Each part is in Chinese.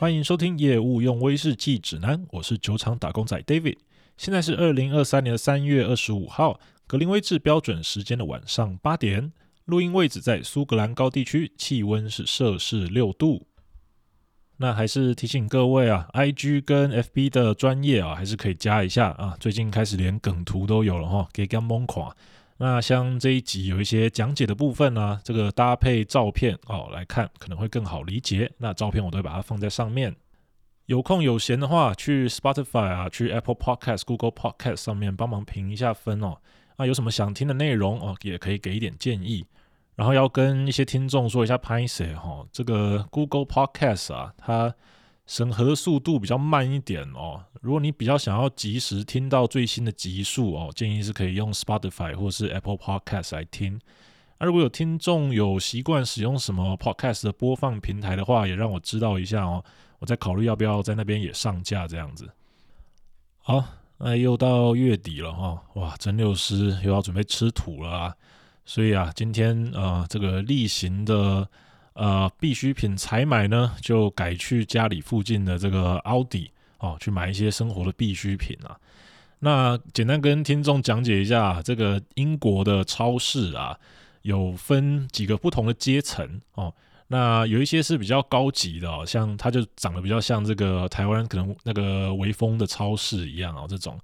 欢迎收听业务用威士忌指南，我是酒厂打工仔 David。现在是二零二三年的三月二十五号，格林威治标准时间的晚上八点，录音位置在苏格兰高地区，气温是摄氏六度。那还是提醒各位啊，IG 跟 FB 的专业啊，还是可以加一下啊。最近开始连梗图都有了哈，给干蒙垮。那像这一集有一些讲解的部分呢、啊，这个搭配照片哦来看可能会更好理解。那照片我都会把它放在上面。有空有闲的话，去 Spotify 啊，去 Apple Podcast、Google Podcast 上面帮忙评一下分哦。那有什么想听的内容哦，也可以给一点建议。然后要跟一些听众说一下拍谢哈，这个 Google Podcast 啊，它。审核速度比较慢一点哦。如果你比较想要及时听到最新的集数哦，建议是可以用 Spotify 或是 Apple Podcast 来听。那如果有听众有习惯使用什么 Podcast 的播放平台的话，也让我知道一下哦。我再考虑要不要在那边也上架这样子。好，那又到月底了哈，哇，陈六师又要准备吃土了啊。所以啊，今天啊、呃，这个例行的。呃，必需品采买呢，就改去家里附近的这个奥迪哦，去买一些生活的必需品啊。那简单跟听众讲解一下，这个英国的超市啊，有分几个不同的阶层哦。那有一些是比较高级的哦，像它就长得比较像这个台湾可能那个微风的超市一样哦，这种。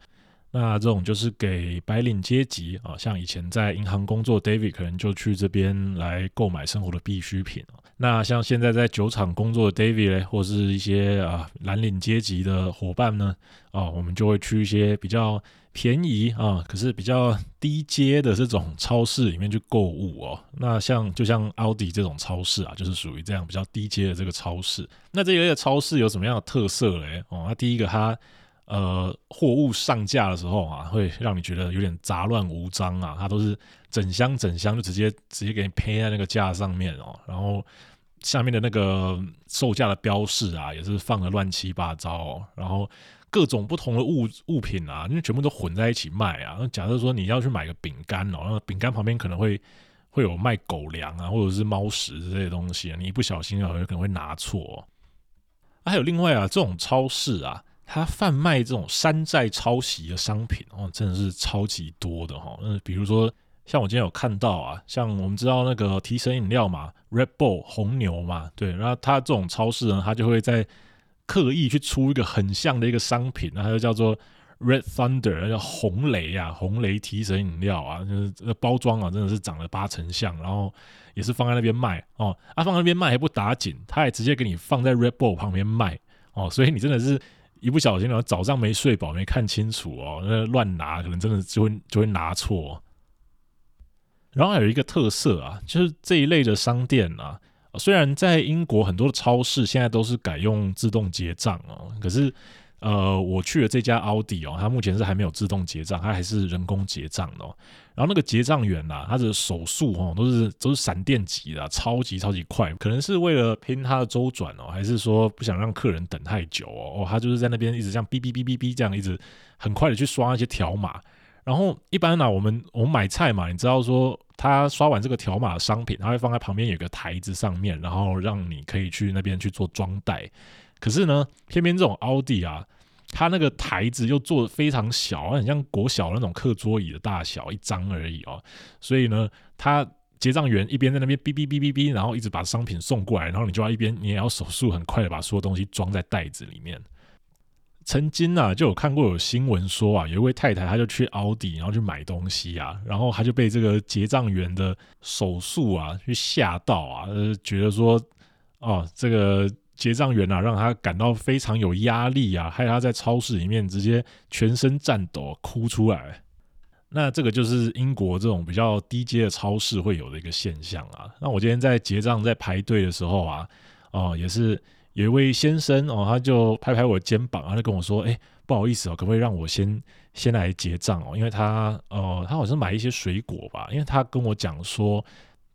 那这种就是给白领阶级啊，像以前在银行工作，David 可能就去这边来购买生活的必需品。那像现在在酒厂工作的 David 或是一些啊蓝领阶级的伙伴呢，啊，我们就会去一些比较便宜啊，可是比较低阶的这种超市里面去购物哦。那像就像奥迪这种超市啊，就是属于这样比较低阶的这个超市。那这一类的超市有什么样的特色嘞？哦，那第一个它。呃，货物上架的时候啊，会让你觉得有点杂乱无章啊。它都是整箱整箱就直接直接给你配在那个架上面哦，然后下面的那个售价的标示啊，也是放的乱七八糟哦。然后各种不同的物物品啊，因为全部都混在一起卖啊。那假设说你要去买个饼干哦，那饼干旁边可能会会有卖狗粮啊，或者是猫食这些东西啊，你一不小心啊，有可能会拿错哦。还有另外啊，这种超市啊。他贩卖这种山寨抄袭的商品哦，真的是超级多的哈。那，比如说像我今天有看到啊，像我们知道那个提神饮料嘛，Red Bull 红牛嘛，对，然后他这种超市呢，他就会在刻意去出一个很像的一个商品，那它就叫做 Red Thunder，叫红雷啊，红雷提神饮料啊，就是这个包装啊，真的是长了八成像，然后也是放在那边卖哦，啊放在那边卖还不打紧，他还直接给你放在 Red Bull 旁边卖哦，所以你真的是。一不小心呢，早上没睡饱，没看清楚哦，那乱拿，可能真的就会就会拿错。然后还有一个特色啊，就是这一类的商店啊，虽然在英国很多的超市现在都是改用自动结账哦，可是。呃，我去了这家奥迪哦，它目前是还没有自动结账，它还是人工结账哦。然后那个结账员呐，他的手速哦，都是都是闪电级的，超级超级快。可能是为了拼他的周转哦，还是说不想让客人等太久哦？哦，他就是在那边一直这样哔哔哔哔哔这样一直很快的去刷那些条码。然后一般呢，我们我们买菜嘛，你知道说他刷完这个条码的商品，他会放在旁边有个台子上面，然后让你可以去那边去做装袋。可是呢，偏偏这种奥迪啊，它那个台子又做的非常小，很像国小那种课桌椅的大小，一张而已哦。所以呢，他结账员一边在那边哔哔哔哔哔，然后一直把商品送过来，然后你就要一边你也要手速很快的把所有东西装在袋子里面。曾经啊，就有看过有新闻说啊，有一位太太，她就去奥迪，然后去买东西啊，然后她就被这个结账员的手速啊去吓到啊，呃，觉得说哦，这个。结账员啊，让他感到非常有压力啊，害他在超市里面直接全身颤抖，哭出来。那这个就是英国这种比较低阶的超市会有的一个现象啊。那我今天在结账在排队的时候啊，哦，也是有一位先生哦，他就拍拍我肩膀，他就跟我说：“哎，不好意思哦，可不可以让我先先来结账哦？因为他哦，他好像买一些水果吧，因为他跟我讲说。”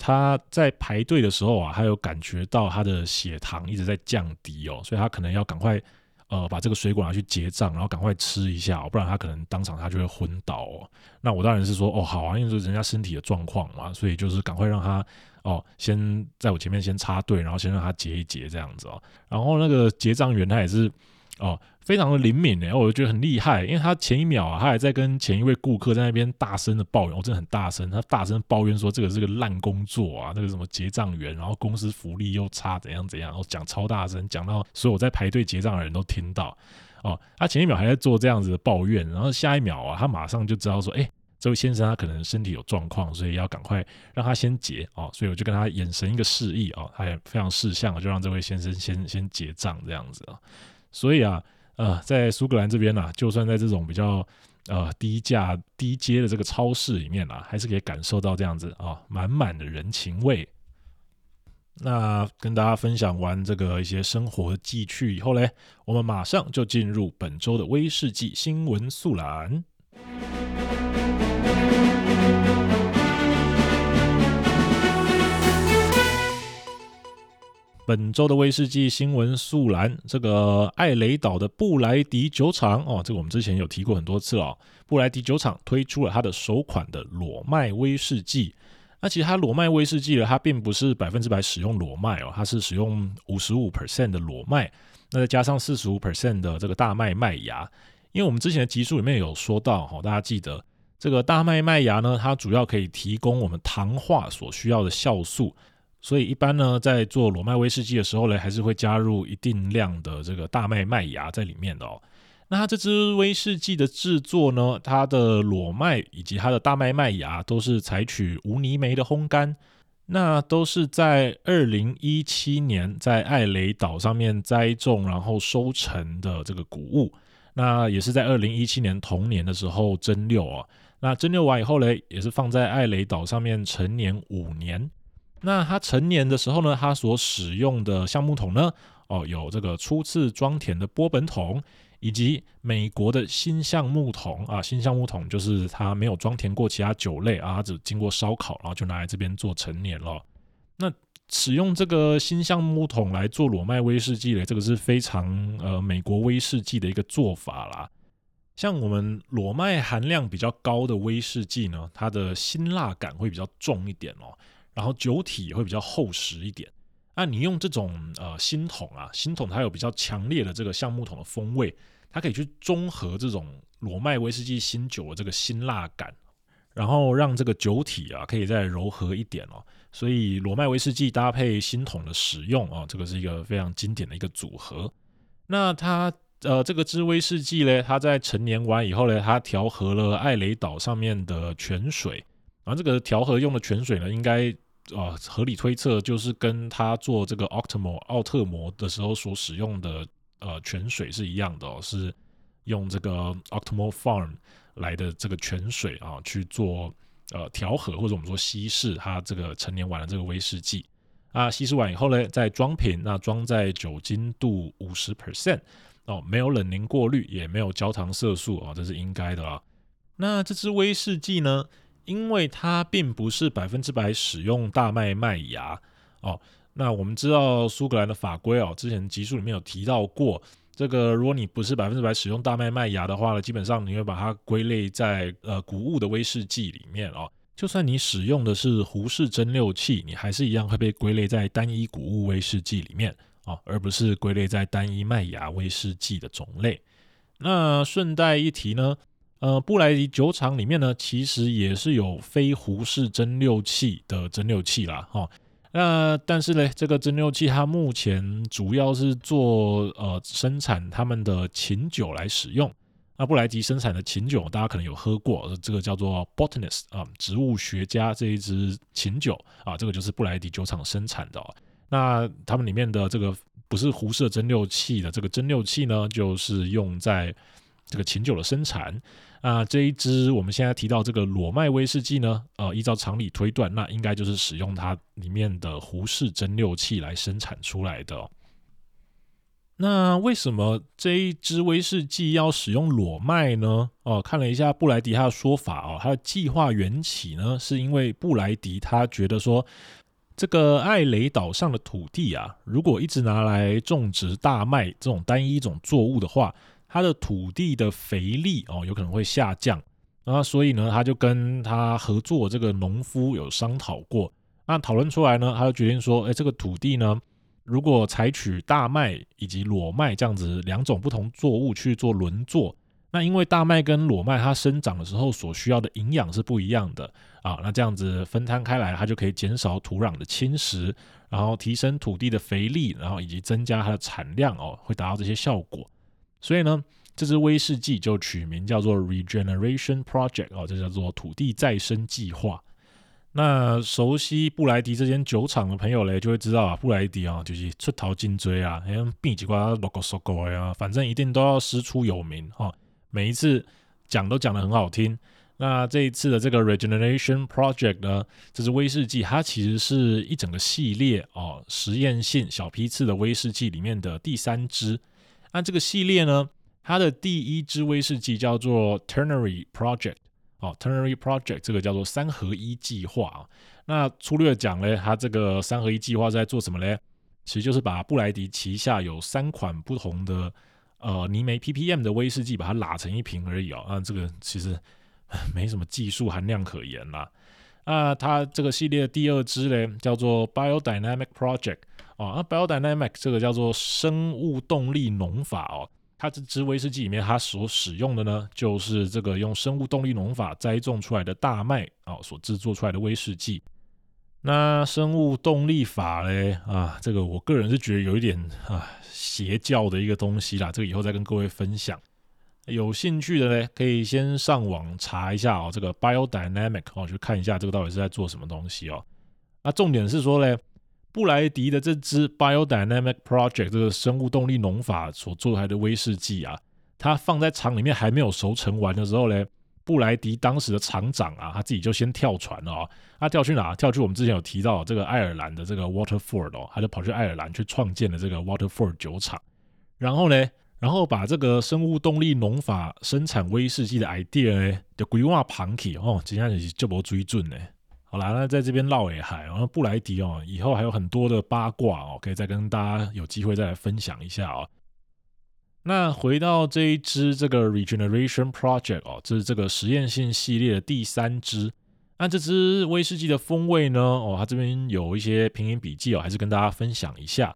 他在排队的时候啊，他有感觉到他的血糖一直在降低哦，所以他可能要赶快呃把这个水果拿去结账，然后赶快吃一下哦，不然他可能当场他就会昏倒哦。那我当然是说哦好啊，因为是人家身体的状况嘛，所以就是赶快让他哦，先在我前面先插队，然后先让他结一结这样子哦。然后那个结账员他也是哦，非常的灵敏诶，我觉得很厉害，因为他前一秒啊，他还在跟前一位顾客在那边大声的抱怨，我、真的很大声，他大声抱怨说这个是个烂工作啊，那个什么结账员，然后公司福利又差，怎样怎样，然后讲超大声，讲到所有在排队结账的人都听到哦。他前一秒还在做这样子的抱怨，然后下一秒啊，他马上就知道说，哎。这位先生他可能身体有状况，所以要赶快让他先结哦，所以我就跟他眼神一个示意哦，他也非常识相，就让这位先生先先结账这样子啊。所以啊，呃，在苏格兰这边呢、就算在这种比较呃低价低阶的这个超市里面啊，还是可以感受到这样子啊满满的人情味。那跟大家分享完这个一些生活记趣以后嘞，我们马上就进入本周的威士忌新闻速览。本周的威士忌新闻速览，这个艾雷岛的布莱迪酒厂哦，这个我们之前有提过很多次哦。布莱迪酒厂推出了它的首款的裸麦威士忌。那其实它裸麦威士忌呢，它并不是百分之百使用裸麦哦，它是使用五十五 percent 的裸麦，那再加上四十五 percent 的这个大麦麦芽。因为我们之前的集数里面有说到哈，大家记得这个大麦麦芽呢，它主要可以提供我们糖化所需要的酵素。所以一般呢，在做裸麦威士忌的时候呢，还是会加入一定量的这个大麦麦芽在里面的哦。那它这支威士忌的制作呢，它的裸麦以及它的大麦麦芽都是采取无泥煤的烘干，那都是在二零一七年在艾雷岛上面栽种，然后收成的这个谷物。那也是在二零一七年同年的时候蒸馏哦。那蒸馏完以后呢，也是放在艾雷岛上面陈年五年。那它陈年的时候呢，它所使用的橡木桶呢，哦，有这个初次装填的波本桶，以及美国的新橡木桶啊。新橡木桶就是它没有装填过其他酒类啊，它只经过烧烤，然后就拿来这边做陈年了。那使用这个新橡木桶来做裸麦威士忌呢，这个是非常呃美国威士忌的一个做法啦。像我们裸麦含量比较高的威士忌呢，它的辛辣感会比较重一点哦。然后酒体也会比较厚实一点。那你用这种呃新桶啊，新桶它有比较强烈的这个橡木桶的风味，它可以去中和这种罗麦威士忌新酒的这个辛辣感，然后让这个酒体啊可以再柔和一点哦。所以罗麦威士忌搭配新桶的使用啊，这个是一个非常经典的一个组合。那它呃这个支威士忌呢，它在陈年完以后呢，它调和了艾雷岛上面的泉水。然后这个调和用的泉水呢，应该啊、合理推测就是跟他做这个 Octomo 奥特摩的时候所使用的呃泉水是一样的哦，是用这个 Octomo Farm 来的这个泉水啊去做呃调和，或者我们说稀释它这个陈年完的这个威士忌啊，稀释完以后呢，再装瓶，那装在酒精度五十 percent 哦，没有冷凝过滤，也没有焦糖色素啊、哦，这是应该的啊。那这支威士忌呢？因为它并不是百分之百使用大麦麦芽哦，那我们知道苏格兰的法规哦，之前集数里面有提到过，这个如果你不是百分之百使用大麦麦芽的话呢，基本上你会把它归类在呃谷物的威士忌里面哦。就算你使用的是胡式蒸馏器，你还是一样会被归类在单一谷物威士忌里面哦，而不是归类在单一麦芽威士忌的种类。那顺带一提呢。呃，布莱迪酒厂里面呢，其实也是有非胡式蒸馏器的蒸馏器啦，哈、那但是呢，这个蒸馏器它目前主要是做呃生产他们的琴酒来使用。那布莱迪生产的琴酒，大家可能有喝过，这个叫做 Botanist 啊，植物学家这一支琴酒啊，这个就是布莱迪酒厂生产的、那他们里面的这个不是胡式蒸馏器的这个蒸馏器呢，就是用在这个琴酒的生产。啊，这一支我们现在提到这个裸麦威士忌呢，呃，依照常理推断，那应该就是使用它里面的胡氏蒸馏器来生产出来的。那为什么这一支威士忌要使用裸麦呢？哦，看了一下布莱迪他的说法哦，他的计划缘起呢，是因为布莱迪他觉得说，这个艾雷岛上的土地啊，如果一直拿来种植大麦这种单一种作物的话，它的土地的肥力哦，有可能会下降，那所以呢，他就跟他合作这个农夫有商讨过，那讨论出来呢，他就决定说，哎，这个土地呢，如果采取大麦以及裸麦这样子两种不同作物去做轮作，那因为大麦跟裸麦它生长的时候所需要的营养是不一样的啊，那这样子分摊开来，它就可以减少土壤的侵蚀，然后提升土地的肥力，然后以及增加它的产量哦，会达到这些效果。所以呢，这支威士忌就取名叫做 Regeneration Project 哦，这叫做土地再生计划。那熟悉布莱迪这间酒厂的朋友嘞，就会知道啊，布莱迪啊，就是出头真多啊，像变几挂 logo logo 呀，反正一定都要师出有名哈。每一次讲都讲得很好听。那这一次的这个 Regeneration Project 呢，这支威士忌，它其实是一整个系列哦，实验性小批次的威士忌里面的第三支。那这个系列呢，它的第一支威士忌叫做 Ternary Project。哦，Ternary Project 这个叫做三合一计划啊。那粗略讲呢，它这个三合一计划在做什么呢？其实就是把布莱迪旗下有三款不同的呃泥煤 ppm 的威士忌，把它拉成一瓶而已哦。那这个其实 没什么技术含量可言啦。那它这个系列第二支呢，叫做 Biodynamic Project 哦。那 Biodynamic 这个叫做生物动力农法哦。它这支威士忌里面，它所使用的呢，就是这个用生物动力农法栽种出来的大麦啊，所制作出来的威士忌。那生物动力法嘞啊，这个我个人是觉得有一点啊邪教的一个东西啦，这个以后再跟各位分享。有兴趣的呢，可以先上网查一下哦，这个 biodynamic 哦，去看一下这个到底是在做什么东西哦。那重点是说嘞。布莱迪的这支 Biodynamic Project 这个生物动力农法所做出来的威士忌啊，它放在厂里面还没有熟成完的时候呢，布莱迪当时的厂长啊，他自己就先跳船了哦。他跳去哪？跳去我们之前有提到这个爱尔兰的这个 Waterford 哦，他就跑去爱尔兰去创建了这个 Waterford 酒厂。然后呢，然后把这个生物动力农法生产威士忌的 idea 呢，就规划旁起哦，接下来就无水准呢。好啦，那在这边唠也嗨，然后布莱迪哦，以后还有很多的八卦哦，可以再跟大家有机会再来分享一下哦。那回到这一支这个 Regeneration Project 哦，这是这个实验性系列的第三支。那这支威士忌的风味呢？哦，它这边有一些品饮笔记哦，还是跟大家分享一下。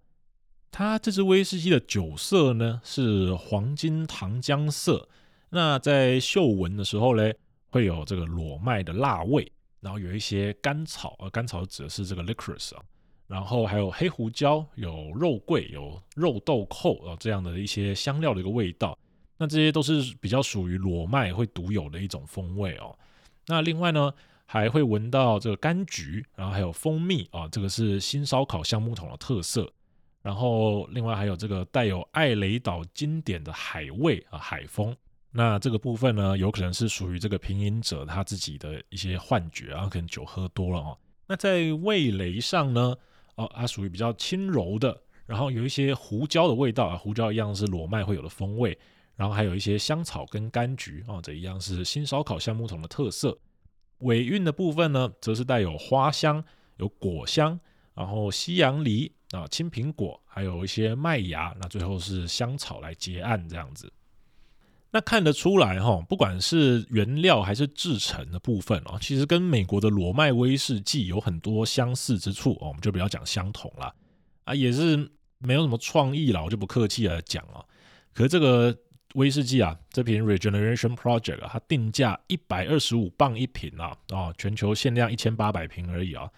它这支威士忌的酒色呢是黄金糖浆色，那在嗅闻的时候呢，会有这个裸麦的辣味。然后有一些甘草，呃，甘草指的是这个 licorice 啊，然后还有黑胡椒，有肉桂，有肉豆蔻啊，这样的一些香料的一个味道。那这些都是比较属于裸麦会独有的一种风味哦。那另外呢，还会闻到这个柑橘，然后还有蜂蜜啊，这个是新烧烤橡木桶的特色。然后另外还有这个带有艾雷岛经典的海味啊，海风。那这个部分呢，有可能是属于这个品饮者他自己的一些幻觉，然后可能酒喝多了哦。那在味蕾上呢，哦，它属于比较轻柔的，然后有一些胡椒的味道啊，胡椒一样是裸麦会有的风味，然后还有一些香草跟柑橘哦，这一样是新烧烤橡木桶的特色。尾韵的部分呢，则是带有花香、有果香，然后西洋梨啊、青苹果，还有一些麦芽，那最后是香草来结案这样子。那看得出来哈，不管是原料还是制成的部分哦，其实跟美国的罗麦威士忌有很多相似之处哦，我们就不要讲相同了啊，也是没有什么创意了，我就不客气来讲啊。可是这个威士忌啊，这瓶 Regeneration Project 啊，它定价一百二十五磅一瓶啊，啊，全球限量一千八百瓶而已啊。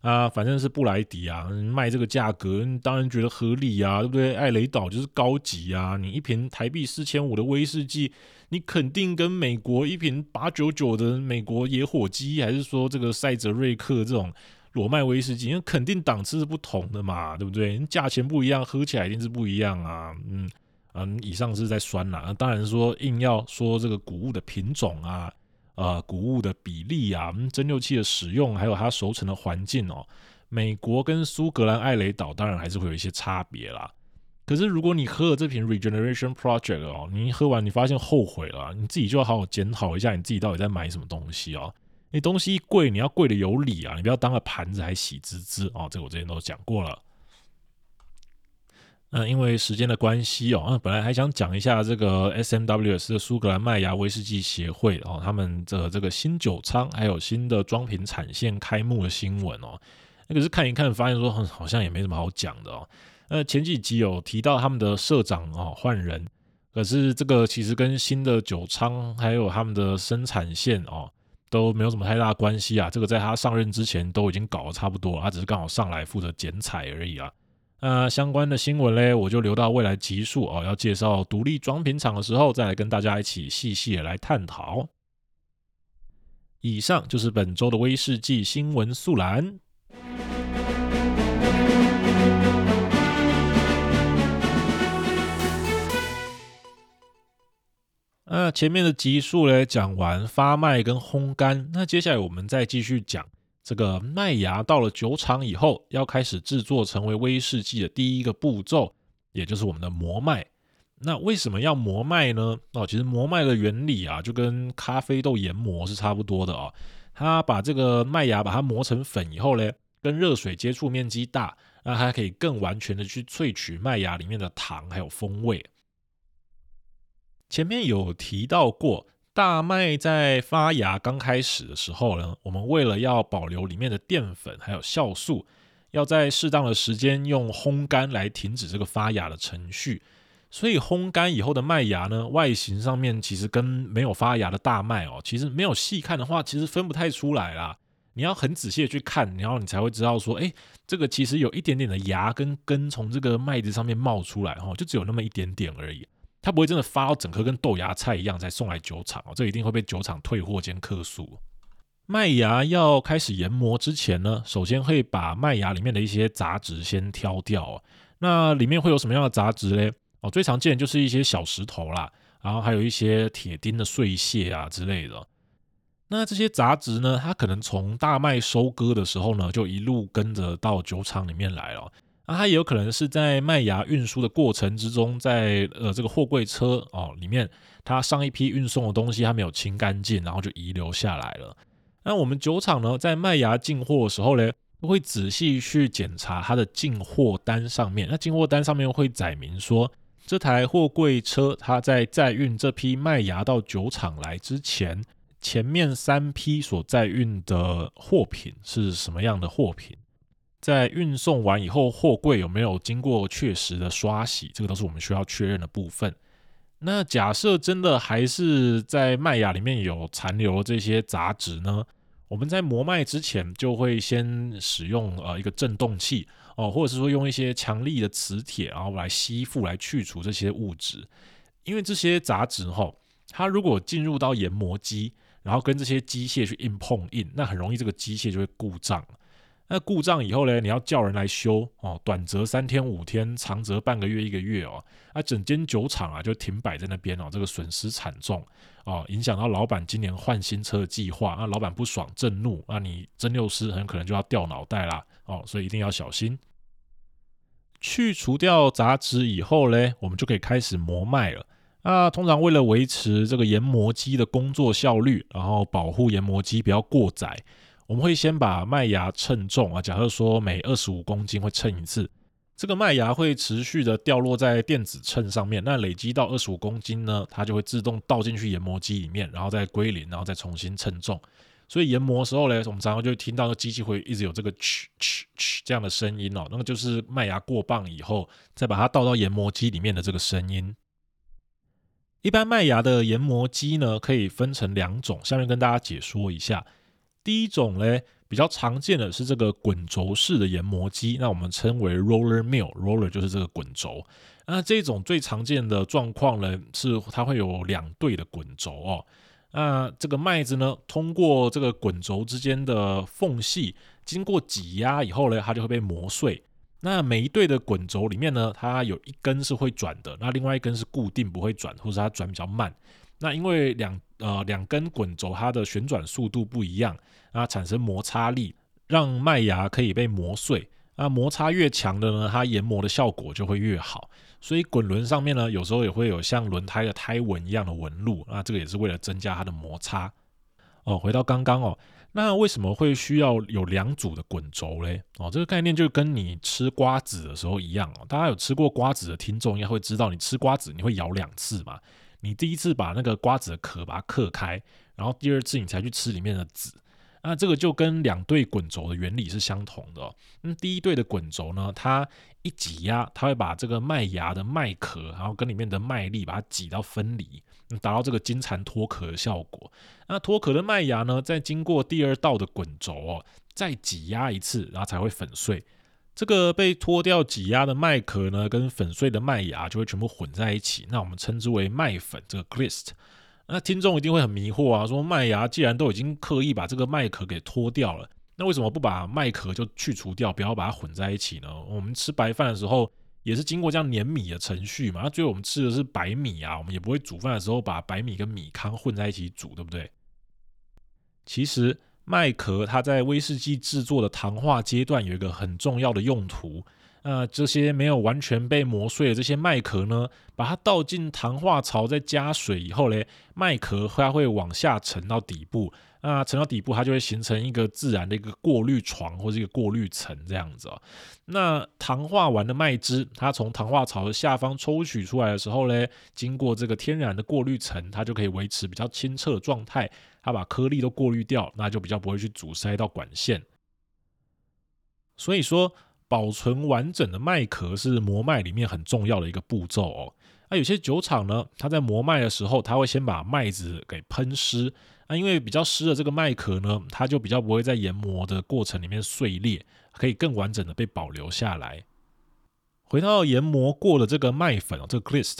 啊，反正是布莱迪啊，卖这个价格，当然觉得合理啊，对不对？艾雷岛就是高级啊，你一瓶台币四千五的威士忌，你肯定跟美国一瓶八九九的美国野火鸡，还是说这个赛泽瑞克这种裸麦威士忌，因为肯定档次是不同的嘛，对不对？价钱不一样，喝起来一定是不一样啊。嗯嗯，以上是在酸啦，那当然说硬要说这个谷物的品种啊。呃，谷物的比例啊，蒸馏器的使用，还有它熟成的环境哦，美国跟苏格兰艾雷岛当然还是会有一些差别啦。可是如果你喝了这瓶 Regeneration Project 哦，你喝完你发现后悔了，你自己就要好好检讨一下你自己到底在买什么东西哦。你东西贵，你要贵的有理啊，你不要当个盘子还喜滋滋哦。这个我之前都讲过了。那因为时间的关系哦，啊，本来还想讲一下这个 SMWS 苏格兰麦芽威士忌协会哦，他们的这个新酒仓还有新的装瓶产线开幕的新闻哦。那可是看一看，发现说好像也没什么好讲的哦。那前几集有提到他们的社长哦换人，可是这个其实跟新的酒仓还有他们的生产线哦都没有什么太大关系啊。这个在他上任之前都已经搞得差不多了，他只是刚好上来负责剪彩而已啊。那相关的新闻嘞，我就留到未来集数哦，要介绍独立装瓶厂的时候再来跟大家一起细细的来探讨。以上就是本周的威士忌新闻速览。那前面的集数嘞讲完发麦跟烘干，那接下来我们再继续讲这个麦芽到了酒厂以后，要开始制作成为威士忌的第一个步骤，也就是我们的磨麦。那为什么要磨麦呢？哦，其实磨麦的原理啊，就跟咖啡豆研磨是差不多的哦。它把这个麦芽把它磨成粉以后呢，跟热水接触面积大，那它可以更完全的去萃取麦芽里面的糖还有风味。前面有提到过，大麦在发芽刚开始的时候呢，我们为了要保留里面的淀粉还有酵素，要在适当的时间用烘干来停止这个发芽的程序。所以烘干以后的麦芽呢，外形上面其实跟没有发芽的大麦哦，其实没有细看的话，其实分不太出来啦。你要很仔细的去看，然后你才会知道说，哎，这个其实有一点点的芽跟根从这个麦子上面冒出来哈，就只有那么一点点而已。它不会真的发到整颗跟豆芽菜一样再送来酒厂哦，这一定会被酒厂退货兼客诉。麦芽要开始研磨之前呢，首先会把麦芽里面的一些杂质先挑掉。那里面会有什么样的杂质嘞？哦，最常见就是一些小石头啦，然后还有一些铁钉的碎屑啊之类的。那这些杂质呢，它可能从大麦收割的时候呢，就一路跟着到酒厂里面来了。那它也有可能是在麦芽运输的过程之中，在呃这个货柜车哦里面，它上一批运送的东西它没有清干净，然后就遗留下来了。那我们酒厂呢，在麦芽进货的时候呢，会仔细去检查它的进货单上面，那进货单上面会载明说，这台货柜车，它在载运这批麦芽到酒厂来之前，前面三批所载运的货品是什么样的货品？在运送完以后，货柜有没有经过确实的刷洗？这个都是我们需要确认的部分。那假设真的还是在麦芽里面有残留这些杂质呢？我们在磨麦之前就会先使用呃一个震动器。哦，或者是说用一些强力的磁铁，然后来吸附、来去除这些物质，因为这些杂质哈，它如果进入到研磨机，然后跟这些机械去硬碰硬，那很容易这个机械就会故障。那故障以后呢，你要叫人来修哦，短则三天五天，长则半个月一个月哦，那整间酒厂啊就停摆在那边哦，这个损失惨重哦，影响到老板今年换新车的计划，那老板不爽震怒，那你蒸馏师很可能就要掉脑袋啦哦，所以一定要小心。去除掉杂质以后呢，我们就可以开始磨麦了。那通常为了维持这个研磨机的工作效率，然后保护研磨机不要过载，我们会先把麦芽称重啊。假设说每二十五公斤会称一次，这个麦芽会持续的掉落在电子秤上面。那累积到二十五公斤呢，它就会自动倒进去研磨机里面，然后再归零，然后再重新称重。所以研磨的时候呢，我们常常就会听到机器会一直有这个嘁嘁嘁这样的声音哦，那个就是麦芽过磅以后，再把它倒到研磨机里面的这个声音。一般麦芽的研磨机呢，可以分成两种，下面跟大家解说一下。第一种呢，比较常见的是这个滚轴式的研磨机，那我们称为 roller mill，roller 就是这个滚轴。那这种最常见的状况呢，是它会有两对的滚轴哦。那这个麦子呢，通过这个滚轴之间的缝隙，经过挤压以后呢，它就会被磨碎。那每一对的滚轴里面呢，它有一根是会转的，那另外一根是固定不会转，或者它转比较慢。那因为两呃两根滚轴它的旋转速度不一样，那产生摩擦力，让麦芽可以被磨碎。那摩擦越强的呢，它研磨的效果就会越好。所以滚轮上面呢，有时候也会有像轮胎的胎纹一样的纹路，那这个也是为了增加它的摩擦。哦，回到刚刚哦，那为什么会需要有两组的滚轴嘞？哦，这个概念就跟你吃瓜子的时候一样哦。大家有吃过瓜子的听众应该会知道，你吃瓜子你会咬两次嘛。你第一次把那个瓜子的壳把它嗑开，然后第二次你才去吃里面的籽。那这个就跟两对滚轴的原理是相同的哦。那第一对的滚轴呢，它一挤压，它会把这个麦芽的麦壳，然后跟里面的麦粒把它挤到分离，达到这个金蝉脱壳的效果。那脱壳的麦芽呢，再经过第二道的滚轴哦，再挤压一次，然后才会粉碎。这个被脱掉挤压的麦壳呢，跟粉碎的麦芽就会全部混在一起，那我们称之为麦粉，这个 grist。那听众一定会很迷惑啊，说麦芽既然都已经刻意把这个麦壳给脱掉了，那为什么不把麦壳就去除掉，不要把它混在一起呢？我们吃白饭的时候也是经过这样碾米的程序嘛，那最后我们吃的是白米啊，我们也不会煮饭的时候把白米跟米糠混在一起煮，对不对？其实麦壳它在威士忌制作的糖化阶段有一个很重要的用途。那这些没有完全被磨碎的这些麦壳呢，把它倒进糖化槽，再加水以后嘞，麦壳它会往下沉到底部。那沉到底部，它就会形成一个自然的一个过滤床或者一个过滤层这样子哦。那糖化完的麦汁，它从糖化槽的下方抽取出来的时候呢，经过这个天然的过滤层，它就可以维持比较清澈的状态。它把颗粒都过滤掉，那就比较不会去阻塞到管线。所以说。保存完整的麦壳是磨麦里面很重要的一个步骤哦。那有些酒厂呢，它在磨麦的时候，它会先把麦子给喷湿。那因为比较湿的这个麦壳呢，它就比较不会在研磨的过程里面碎裂，可以更完整的被保留下来。回到研磨过的这个麦粉哦，这个 grist，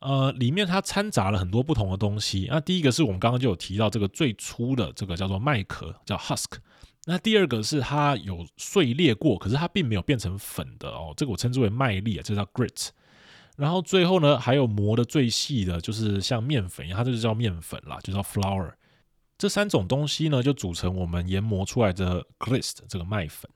呃，里面它掺杂了很多不同的东西。那第一个是我们刚刚就有提到这个最粗的这个叫做麦壳，叫 husk。那第二个是它有碎裂过，可是它并没有变成粉的哦，这个我称之为麦粒啊，这叫 grit。然后最后呢，还有磨的最细的，就是像面粉一样，它这就叫面粉啦，就叫 flour。这三种东西呢，就组成我们研磨出来的 grist 这个麦粉。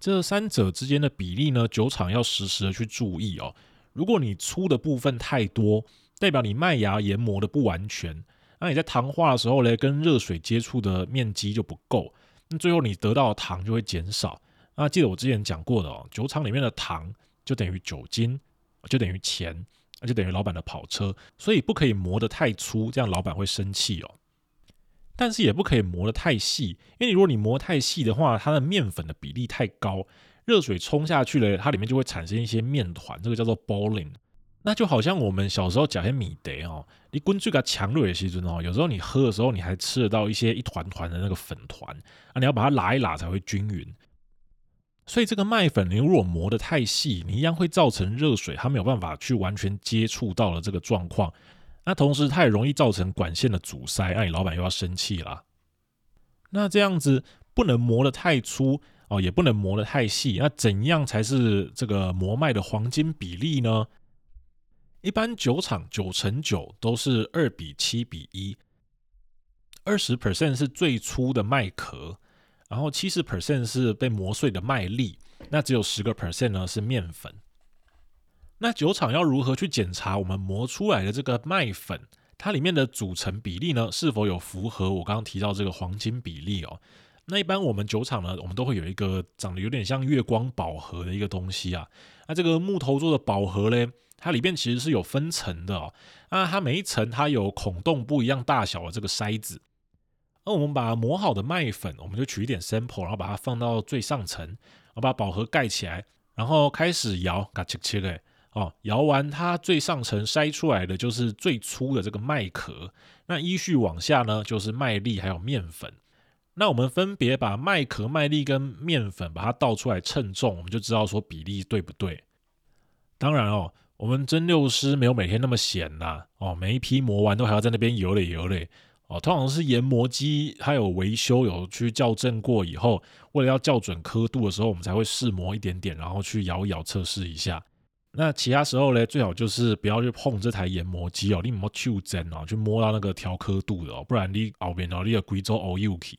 这三者之间的比例呢，酒厂要时时的去注意哦。如果你粗的部分太多，代表你麦芽研磨的不完全，那你在糖化的时候呢，跟热水接触的面积就不够。那最后你得到的糖就会减少。那记得我之前讲过的哦，酒厂里面的糖就等于酒精，就等于钱，就等于老板的跑车。所以不可以磨得太粗，这样老板会生气哦。但是也不可以磨得太细，因为如果你磨太细的话，它的面粉的比例太高，热水冲下去了，它里面就会产生一些面团，这个叫做 balling。那就好像我们小时候讲些米德哦，你滚这个强热的时候哦，有时候你喝的时候，你还吃得到一些一团团的那个粉团啊，你要把它拉一拉才会均匀。所以这个麦粉，你如果磨得太细，你一样会造成热水它没有办法去完全接触到了这个状况。那同时它也容易造成管线的阻塞，那你老板又要生气啦。那这样子不能磨得太粗哦，也不能磨得太细。那怎样才是这个磨麦的黄金比例呢？一般酒厂九成九都是二比七比一，二十 percent 是最粗的麦壳，然后七十 percent 是被磨碎的麦粒，那只有十个 percent 呢是面粉。那酒厂要如何去检查我们磨出来的这个麦粉，它里面的组成比例呢，是否有符合我刚刚提到这个黄金比例哦？那一般我们酒厂呢，我们都会有一个长得有点像月光宝盒的一个东西啊，那这个木头做的宝盒嘞。它里面其实是有分层的哦，那它每一层它有孔洞不一样大小的这个筛子，那我们把磨好的麦粉，我们就取一点 sample，然后把它放到最上层，然后把宝盒盖起来，然后开始摇，嘎切切嘞，哦，摇完它最上层筛出来的就是最粗的这个麦壳，那依序往下呢就是麦粒还有面粉，那我们分别把麦壳、麦粒跟面粉把它倒出来称重，我们就知道说比例对不对。当然哦。我们蒸馏师没有每天那么闲呐，哦，每一批磨完都还要在那边游嘞游嘞，哦，通常是研磨机还有维修有去校正过以后，为了要校准刻度的时候，我们才会试磨一点点，然后去摇一摇测试一下。那其他时候呢，最好就是不要去碰这台研磨机哦，你莫去针哦，去摸到那个调刻度的哦，不然你后面哦，你的贵州欧 UK，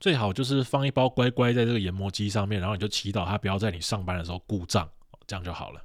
最好就是放一包乖乖在这个研磨机上面，然后你就祈祷它不要在你上班的时候故障，这样就好了。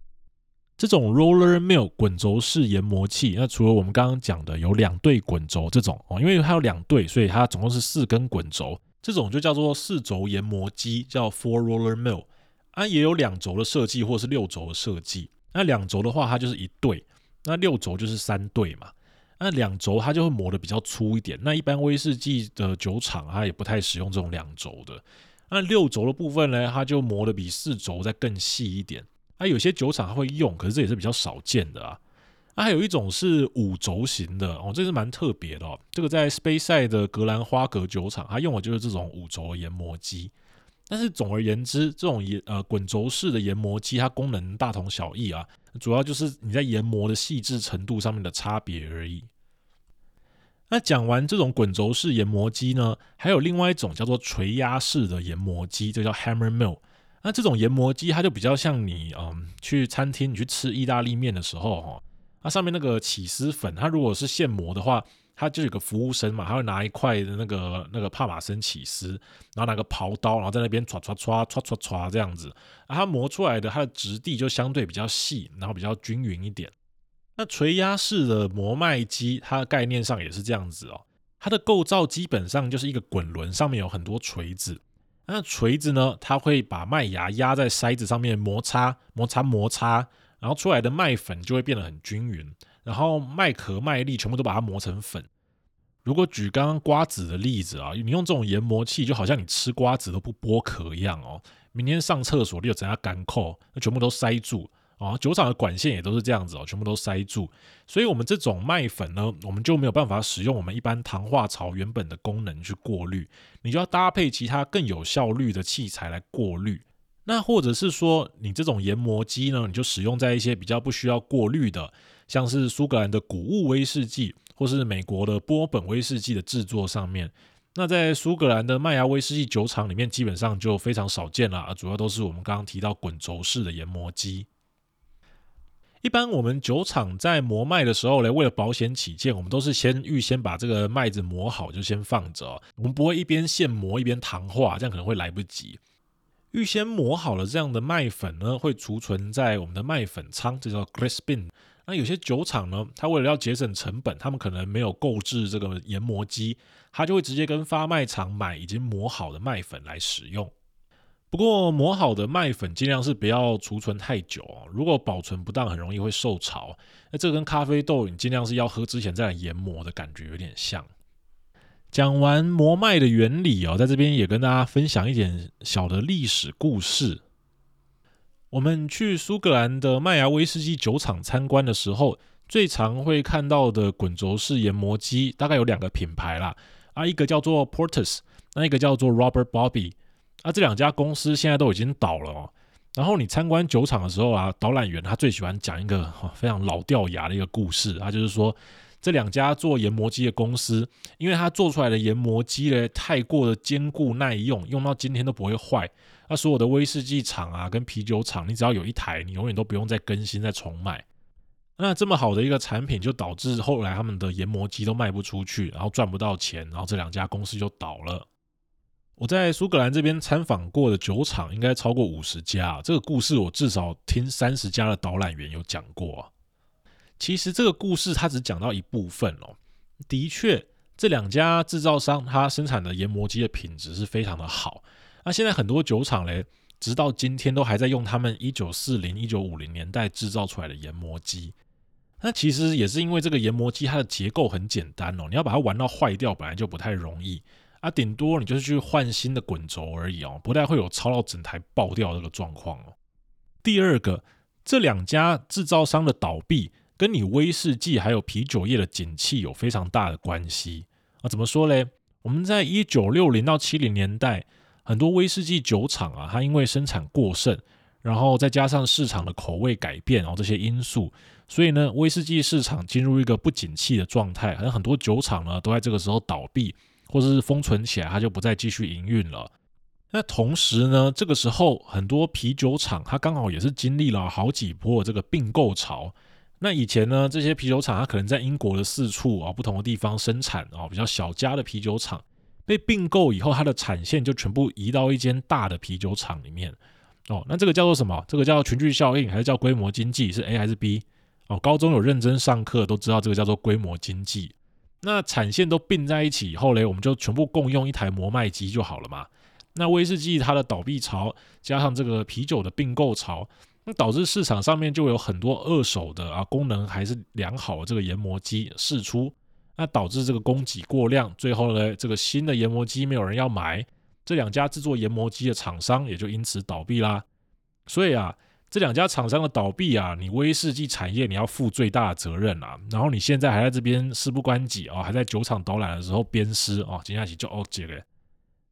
这种 roller mill 滚轴式研磨器，那除了我们刚刚讲的有两对滚轴这种哦，因为它有两对，所以它总共是四根滚轴，这种就叫做四轴研磨机，叫 four roller mill。啊，也有两轴的设计，或是六轴的设计。那两轴的话，它就是一对；那六轴就是三对嘛。那两轴它就会磨得比较粗一点。那一般威士忌的酒厂它也不太使用这种两轴的。那六轴的部分呢，它就磨得比四轴再更细一点。那有些酒厂它会用，可是这也是比较少见的啊。那还有一种是五轴型的哦，这是蛮特别的哦。这个在 Speyside 的格兰花格酒厂，它用的就是这种五轴研磨机。但是总而言之，这种研呃滚轴式的研磨机，它功能大同小异啊，主要就是你在研磨的细致程度上面的差别而已。那讲完这种滚轴式研磨机呢，还有另外一种叫做锤压式的研磨机，这叫 Hammer Mill。那这种研磨机它就比较像你嗯去餐厅你去吃意大利面的时候哈，它上面那个起司粉，它如果是现磨的话。他就有个服务生嘛，他会拿一块的那个那个帕玛森起司，然后拿个刨刀，然后在那边唰唰唰唰唰唰这样子，啊，它磨出来的它的质地就相对比较细，然后比较均匀一点。那锤压式的磨麦机，它的概念上也是这样子哦，它的构造基本上就是一个滚轮，上面有很多锤子，那锤子呢，它会把麦芽压在筛子上面摩擦摩擦摩擦，然后出来的麦粉就会变得很均匀。然后麦壳、麦粒全部都把它磨成粉。如果举刚刚瓜子的例子啊，你用这种研磨器，就好像你吃瓜子都不剥壳一样哦。明天上厕所你有怎样干扣，全部都塞住啊。酒厂的管线也都是这样子哦，全部都塞住。所以，我们这种麦粉呢，我们就没有办法使用我们一般糖化槽原本的功能去过滤，你就要搭配其他更有效率的器材来过滤。那或者是说，你这种研磨机呢，你就使用在一些比较不需要过滤的。像是苏格兰的谷物威士忌，或是美国的波本威士忌的制作上面，那在苏格兰的麦芽威士忌酒厂里面，基本上就非常少见了，主要都是我们刚刚提到滚轴式的研磨机。一般我们酒厂在磨麦的时候呢，为了保险起见，我们都是先预先把这个麦子磨好，就先放着，我们不会一边现磨一边糖化，这样可能会来不及。预先磨好了这样的麦粉呢，会储存在我们的麦粉仓，这叫 grist bin。那有些酒厂呢，它为了要节省成本，他们可能没有购置这个研磨机，他就会直接跟发麦厂买已经磨好的麦粉来使用。不过磨好的麦粉尽量是不要储存太久哦，如果保存不当，很容易会受潮。那这跟咖啡豆你尽量是要喝之前再来研磨的感觉有点像。讲完磨麦的原理哦，在这边也跟大家分享一点小的历史故事。我们去苏格兰的麦芽威士忌酒厂参观的时候，最常会看到的滚轴式研磨机大概有两个品牌啦，啊，一个叫做 Portus，那一个叫做 Robert Bobby，啊，这两家公司现在都已经倒了哦。然后你参观酒厂的时候啊，导览员他最喜欢讲一个非常老掉牙的一个故事，他就是说这两家做研磨机的公司，因为它做出来的研磨机呢太过的坚固耐用，用到今天都不会坏。那所有的威士忌厂啊，跟啤酒厂，你只要有一台，你永远都不用再更新、再重买。那这么好的一个产品，就导致后来他们的研磨机都卖不出去，然后赚不到钱，然后这两家公司就倒了。我在苏格兰这边参访过的酒厂应该超过五十家，这个故事我至少听三十家的导览员有讲过。其实这个故事它只讲到一部分哦。的确，这两家制造商它生产的研磨机的品质是非常的好。那现在很多酒厂嘞，直到今天都还在用他们一九四零、一九五零年代制造出来的研磨机。那其实也是因为这个研磨机它的结构很简单哦，你要把它玩到坏掉本来就不太容易啊，顶多你就是去换新的滚轴而已哦，不太会有超到整台爆掉这个状况哦。第二个，这两家制造商的倒闭跟你威士忌还有啤酒业的景气有非常大的关系啊。怎么说嘞？我们在一九六零到七零年代。很多威士忌酒厂啊，它因为生产过剩，然后再加上市场的口味改变，然后这些因素，所以呢，威士忌市场进入一个不景气的状态。好像很多酒厂呢，都在这个时候倒闭，或者是封存起来，它就不再继续营运了。那同时呢，这个时候很多啤酒厂，它刚好也是经历了好几波这个并购潮。那以前呢，这些啤酒厂它可能在英国的四处啊，不同的地方生产啊，比较小家的啤酒厂。被并购以后，它的产线就全部移到一间大的啤酒厂里面。哦，那这个叫做什么？这个叫群聚效应，还是叫规模经济？是 A 还是 B？哦，高中有认真上课都知道这个叫做规模经济。那产线都并在一起以后嘞，我们就全部共用一台磨麦机就好了嘛。那威士忌它的倒闭潮加上这个啤酒的并购潮，那导致市场上面就有很多二手的啊，功能还是良好的这个研磨机释出，那导致这个供给过量，最后呢，这个新的研磨机没有人要买，这两家制作研磨机的厂商也就因此倒闭啦。所以啊，这两家厂商的倒闭啊，你威士忌产业你要负最大的责任啊。然后你现在还在这边事不关己啊，还在酒厂导览的时候鞭尸啊，接下去就哦这个。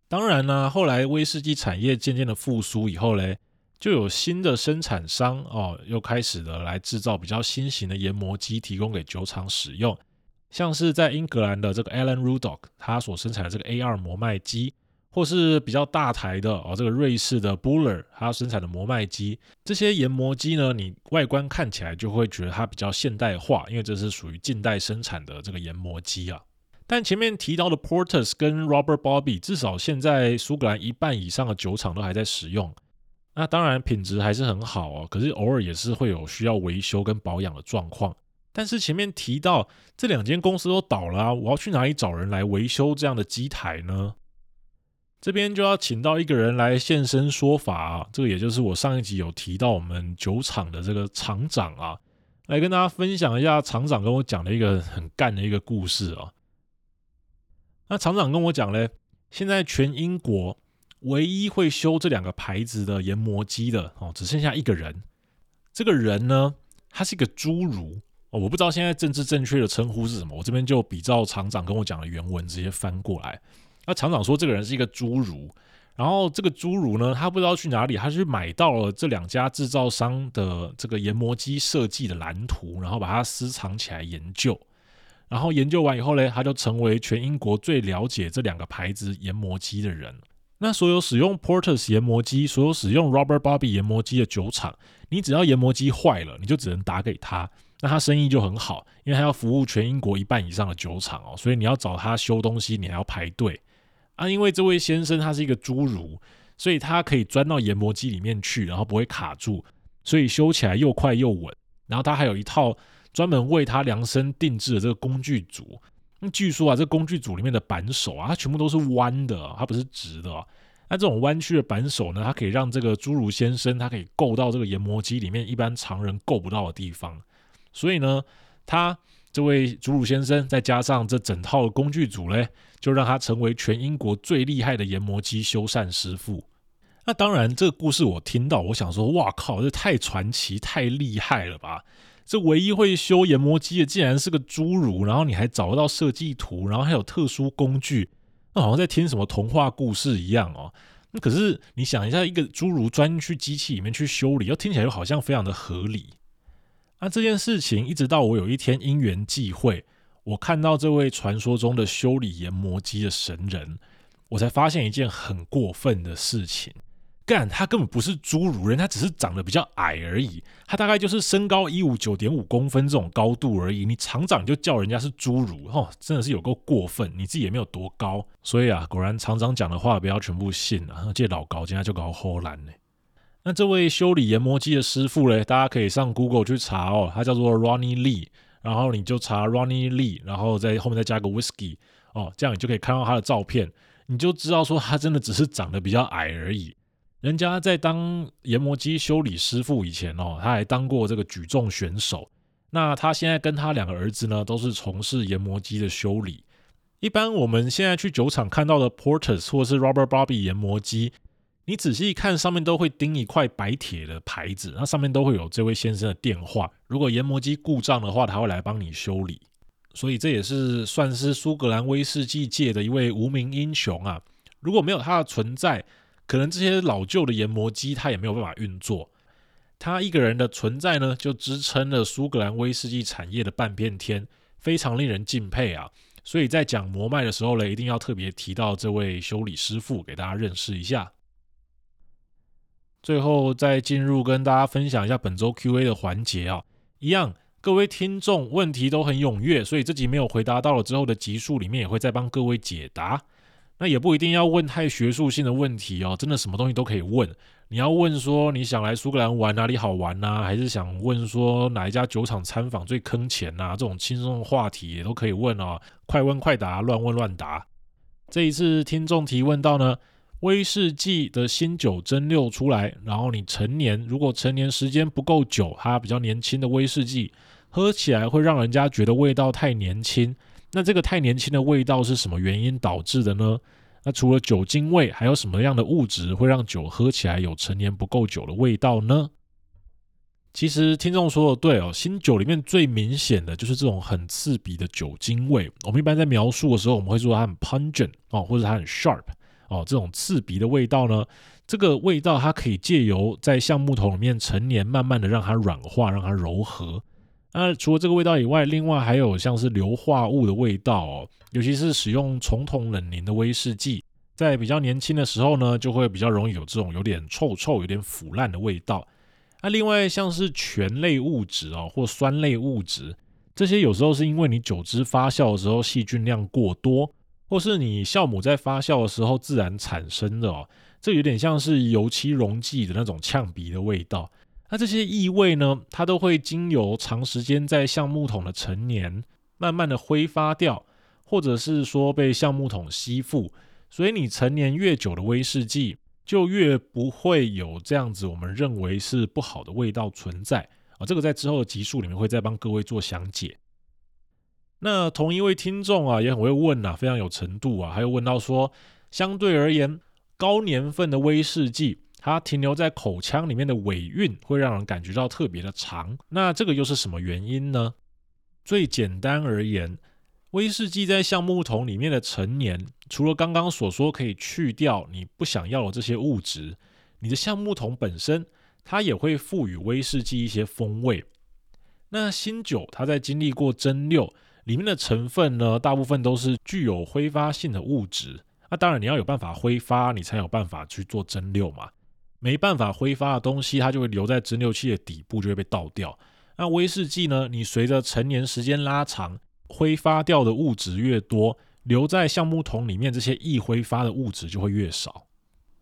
当然呢，后来威士忌产业渐渐的复苏以后嘞，就有新的生产商哦，又开始的来制造比较新型的研磨机，提供给酒厂使用。像是在英格兰的这个 Alan Rudock，他所生产的这个 A2 磨麦机，或是比较大台的哦，这个瑞士的 Buller，他生产的磨麦机，这些研磨机呢，你外观看起来就会觉得它比较现代化，因为这是属于近代生产的这个研磨机啊。但前面提到的 Porter 跟 Robert Bobby，至少现在苏格兰一半以上的酒厂都还在使用。那当然品质还是很好哦，可是偶尔也是会有需要维修跟保养的状况。但是前面提到这两间公司都倒了，我要去哪里找人来维修这样的机台呢？这边就要请到一个人来现身说法啊，这个也就是我上一集有提到我们酒厂的这个厂长啊，来跟大家分享一下厂长跟我讲的一个很干的一个故事啊。那厂长跟我讲嘞，现在全英国唯一会修这两个牌子的研磨机的哦，只剩下一个人。这个人呢，他是一个侏儒哦，我不知道现在政治正确的称呼是什么，我这边就比照厂长跟我讲的原文直接翻过来。那厂长说这个人是一个侏儒，然后这个侏儒呢，他不知道去哪里，他去买到了这两家制造商的这个研磨机设计的蓝图，然后把它私藏起来研究。然后研究完以后呢，他就成为全英国最了解这两个牌子研磨机的人。那所有使用 Porter's 研磨机、所有使用 Robert Bobby 研磨机的酒厂，你只要研磨机坏了，你就只能打给他，那他生意就很好，因为他要服务全英国一半以上的酒厂哦，所以你要找他修东西，你还要排队啊。因为这位先生他是一个侏儒，所以他可以钻到研磨机里面去，然后不会卡住，所以修起来又快又稳。然后他还有一套。专门为他量身定制的这个工具组，据说啊，这工具组里面的扳手啊，它全部都是弯的，它不是直的。那这种弯曲的扳手呢，它可以让这个侏儒先生，他可以够到这个研磨机里面一般常人够不到的地方。所以呢，他这位侏儒先生再加上这整套工具组嘞，就让他成为全英国最厉害的研磨机修缮师傅。那当然，这个故事我听到，我想说，哇靠，这太传奇、太厉害了吧！这唯一会修研磨机的，竟然是个侏儒，然后你还找得到设计图，然后还有特殊工具，那好像在听什么童话故事一样哦。那可是你想一下，一个侏儒钻进去机器里面去修理，又听起来又好像非常的合理。那这件事情一直到我有一天因缘际会，我看到这位传说中的修理研磨机的神人，我才发现一件很过分的事情。干，他根本不是侏儒人，他只是长得比较矮而已。他大概就是身高一五九点五公分这种高度而已。你厂长就叫人家是侏儒，哦，真的是有够过分。你自己也没有多高，所以啊，果然厂长讲的话不要全部信啊。这老高今天就搞唬烂呢。那这位修理研磨机的师傅嘞，大家可以上 Google 去查哦，他叫做 Ronnie Lee，然后你就查 Ronnie Lee，然后在后面再加个 Whisky 哦，这样你就可以看到他的照片，你就知道说他真的只是长得比较矮而已。人家在当研磨机修理师傅以前哦，他还当过这个举重选手。那他现在跟他两个儿子呢，都是从事研磨机的修理。一般我们现在去酒厂看到的 Porter's 或是 Robert Bobbie 研磨机，你仔细看，上面都会钉一块白铁的牌子，那上面都会有这位先生的电话。如果研磨机故障的话，他会来帮你修理。所以这也是算是苏格兰威士忌界的一位无名英雄啊。如果没有他的存在，可能这些老旧的研磨机，它也没有办法运作。他一个人的存在呢，就支撑了苏格兰威士忌产业的半边天，非常令人敬佩啊！所以在讲磨麦的时候呢，一定要特别提到这位修理师傅，给大家认识一下。最后再进入跟大家分享一下本周 Q&A 的环节啊，一样，各位听众问题都很踊跃，所以这集没有回答到了之后的集数里面，也会再帮各位解答。那也不一定要问太学术性的问题哦，真的什么东西都可以问。你要问说你想来苏格兰玩哪里好玩呐、还是想问说哪一家酒厂参访最坑钱呐、这种轻松的话题也都可以问哦，快问快答，乱问乱答。这一次听众提问到呢，威士忌的新酒蒸馏出来，然后你陈年，如果陈年时间不够久，它比较年轻的威士忌，喝起来会让人家觉得味道太年轻。那这个太年轻的味道是什么原因导致的呢？那除了酒精味，还有什么样的物质会让酒喝起来有陈年不够久的味道呢？其实听众说的对哦，新酒里面最明显的就是这种很刺鼻的酒精味。我们一般在描述的时候，我们会说它很 pungent 哦，或者它很 sharp 哦，这种刺鼻的味道呢，这个味道它可以借由在橡木桶里面陈年，慢慢的让它软化，让它柔和。那除了这个味道以外，另外还有像是硫化物的味道哦，尤其是使用重桶冷凝的威士忌，在比较年轻的时候呢，就会比较容易有这种有点臭臭、有点腐烂的味道。那、另外像是醛类物质哦，或酸类物质，这些有时候是因为你酒汁发酵的时候细菌量过多，或是你酵母在发酵的时候自然产生的哦，这有点像是油漆溶剂的那种呛鼻的味道。那这些异味呢，它都会经由长时间在橡木桶的陈年，慢慢的挥发掉，或者是说被橡木桶吸附，所以你陈年越久的威士忌，就越不会有这样子我们认为是不好的味道存在啊，这个在之后的集数里面会再帮各位做详解。那同一位听众啊，也很会问啊，非常有程度啊，还有问到说，相对而言，高年份的威士忌，它停留在口腔里面的尾韵会让人感觉到特别的长，那这个又是什么原因呢？最简单而言，威士忌在橡木桶里面的陈年，除了刚刚所说可以去掉你不想要的这些物质，你的橡木桶本身它也会赋予威士忌一些风味。那新酒它在经历过蒸馏，里面的成分呢，大部分都是具有挥发性的物质。那当然你要有办法挥发，你才有办法去做蒸馏嘛。没办法挥发的东西，它就会留在蒸馏器的底部，就会被倒掉。那威士忌呢？你随着陈年时间拉长，挥发掉的物质越多，留在橡木桶里面这些易挥发的物质就会越少。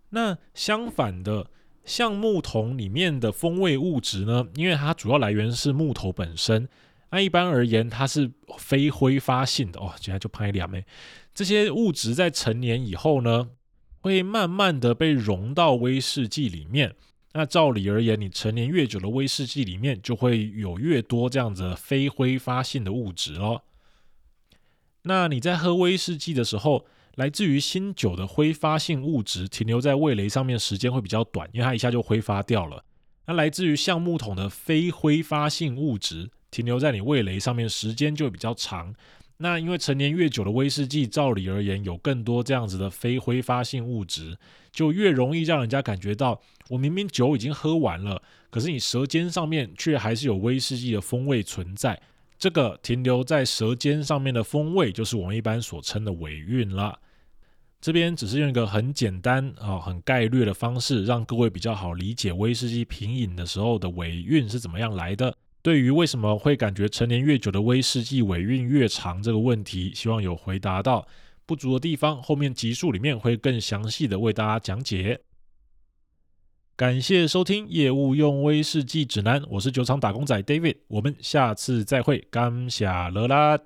那相反的，橡木桶里面的风味物质呢？因为它主要来源是木头本身，那一般而言它是非挥发性的哦。接下来就拍两枚，这些物质在陈年以后呢，会慢慢的被融到威士忌里面。那照理而言，你陈年越久的威士忌里面就会有越多这样子非挥发性的物质哦。那你在喝威士忌的时候，来自于新酒的挥发性物质停留在味蕾上面时间会比较短，因为它一下就挥发掉了。那来自于橡木桶的非挥发性物质停留在你味蕾上面时间就会比较长。那因为陈年越久的威士忌，照理而言有更多这样子的非挥发性物质，就越容易让人家感觉到，我明明酒已经喝完了，可是你舌尖上面却还是有威士忌的风味存在。这个停留在舌尖上面的风味，就是我们一般所称的尾韵了。这边只是用一个很简单啊、很概略的方式，让各位比较好理解威士忌品饮的时候的尾韵是怎么样来的。对于为什么会感觉陈年越久的威士忌尾韵越长这个问题，希望有回答到不足的地方，后面集数里面会更详细的为大家讲解。感谢收听业务用威士忌指南，我是酒厂打工仔 David，我们下次再会，感谢了啦。